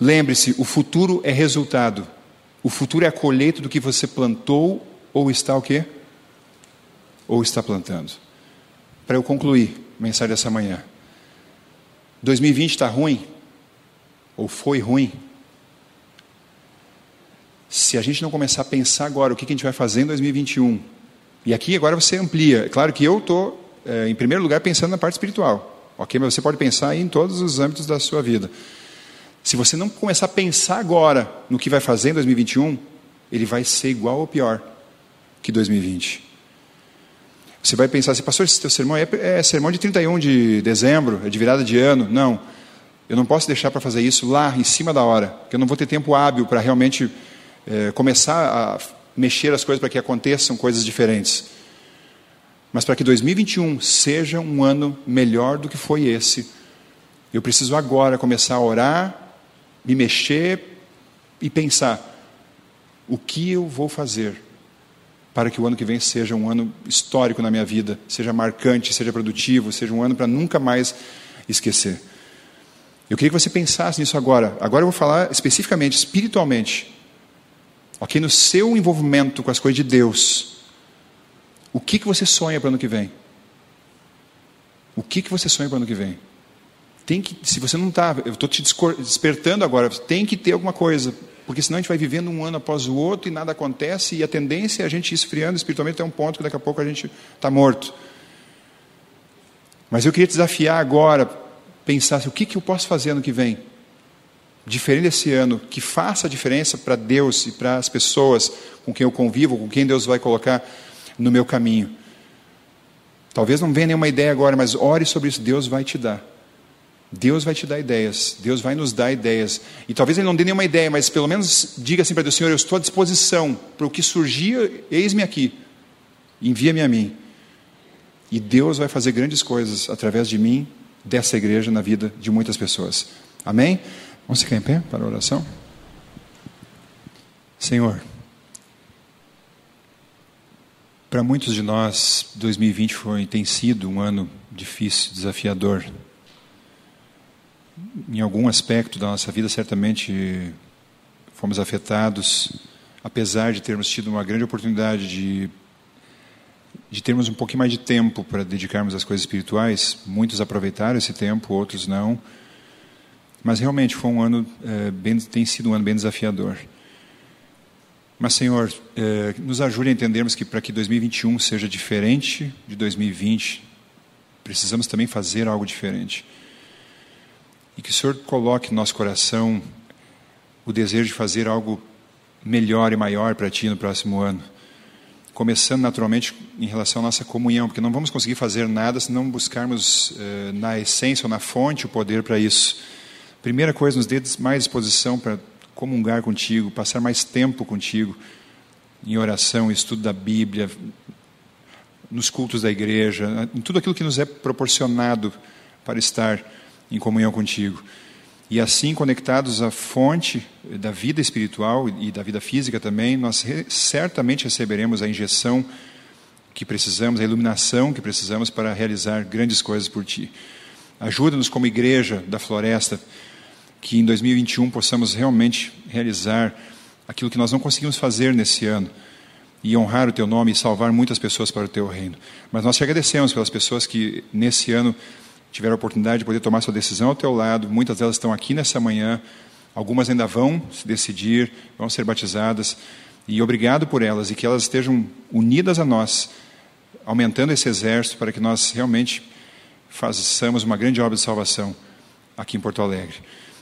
Lembre-se, o futuro é resultado. O futuro é a colheita do que você plantou ou está o quê? Ou está plantando. Para eu concluir a mensagem dessa manhã. 2020 está ruim? Ou foi ruim? se a gente não começar a pensar agora o que a gente vai fazer em 2021, e aqui agora você amplia. É claro que eu estou, é, em primeiro lugar, pensando na parte espiritual, ok? Mas você pode pensar em todos os âmbitos da sua vida. Se você não começar a pensar agora no que vai fazer em 2021, ele vai ser igual ou pior que 2020. Você vai pensar assim, pastor, esse teu sermão é, é sermão de 31 de dezembro, é de virada de ano. Não, eu não posso deixar para fazer isso lá, em cima da hora, porque eu não vou ter tempo hábil para realmente é, começar a mexer as coisas para que aconteçam coisas diferentes. Mas para que 2021 seja um ano melhor do que foi esse, eu preciso agora começar a orar, me mexer e pensar: o que eu vou fazer para que o ano que vem seja um ano histórico na minha vida, seja marcante, seja produtivo, seja um ano para nunca mais esquecer. Eu queria que você pensasse nisso agora. Agora eu vou falar especificamente, espiritualmente. Ok? No seu envolvimento com as coisas de Deus, o que, que você sonha para o ano que vem? O que, que você sonha para o ano que vem? Tem que, se você não está, eu estou te despertando agora, tem que ter alguma coisa, porque senão a gente vai vivendo um ano após o outro e nada acontece, e a tendência é a gente ir esfriando espiritualmente até um ponto que daqui a pouco a gente está morto. Mas eu queria desafiar agora, pensar assim, o que, que eu posso fazer ano que vem? diferente esse ano, que faça a diferença para Deus e para as pessoas com quem eu convivo, com quem Deus vai colocar no meu caminho. Talvez não venha nenhuma ideia agora, mas ore sobre isso, Deus vai te dar. Deus vai te dar ideias, Deus vai nos dar ideias. E talvez Ele não dê nenhuma ideia, mas pelo menos diga assim para Deus: Senhor, eu estou à disposição para o que surgir, eis-me aqui, envia-me a mim. E Deus vai fazer grandes coisas através de mim, dessa igreja, na vida de muitas pessoas. Amém? Vamos ficar em pé para a oração? Senhor, Para muitos de nós, 2020 foi tem sido um ano difícil, desafiador. Em algum aspecto da nossa vida, certamente fomos afetados, apesar de termos tido uma grande oportunidade de de termos um pouquinho mais de tempo para dedicarmos às coisas espirituais. Muitos aproveitaram esse tempo, outros não. Mas realmente foi um ano é, bem, tem sido um ano bem desafiador. Mas Senhor, é, nos ajude a entendermos que para que 2021 seja diferente de 2020, precisamos também fazer algo diferente. E que o Senhor coloque no nosso coração o desejo de fazer algo melhor e maior para Ti no próximo ano começando naturalmente em relação à nossa comunhão, porque não vamos conseguir fazer nada se não buscarmos eh, na essência ou na fonte o poder para isso. Primeira coisa, nos dê mais disposição para comungar contigo, passar mais tempo contigo em oração, estudo da Bíblia, nos cultos da igreja, em tudo aquilo que nos é proporcionado para estar em comunhão contigo. E assim, conectados à fonte da vida espiritual e da vida física também, nós certamente receberemos a injeção que precisamos, a iluminação que precisamos para realizar grandes coisas por Ti. Ajuda-nos, como igreja da floresta, que em 2021 possamos realmente realizar aquilo que nós não conseguimos fazer nesse ano e honrar o Teu nome e salvar muitas pessoas para o Teu reino. Mas nós te agradecemos pelas pessoas que nesse ano tiveram a oportunidade de poder tomar sua decisão ao teu lado. Muitas delas estão aqui nessa manhã. Algumas ainda vão se decidir, vão ser batizadas. E obrigado por elas e que elas estejam unidas a nós, aumentando esse exército para que nós realmente façamos uma grande obra de salvação aqui em Porto Alegre.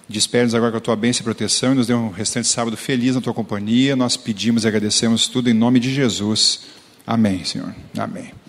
Despede-nos agora com a tua bênção e proteção e nos dê um restante sábado feliz na tua companhia. Nós pedimos e agradecemos tudo em nome de Jesus. Amém, Senhor. Amém.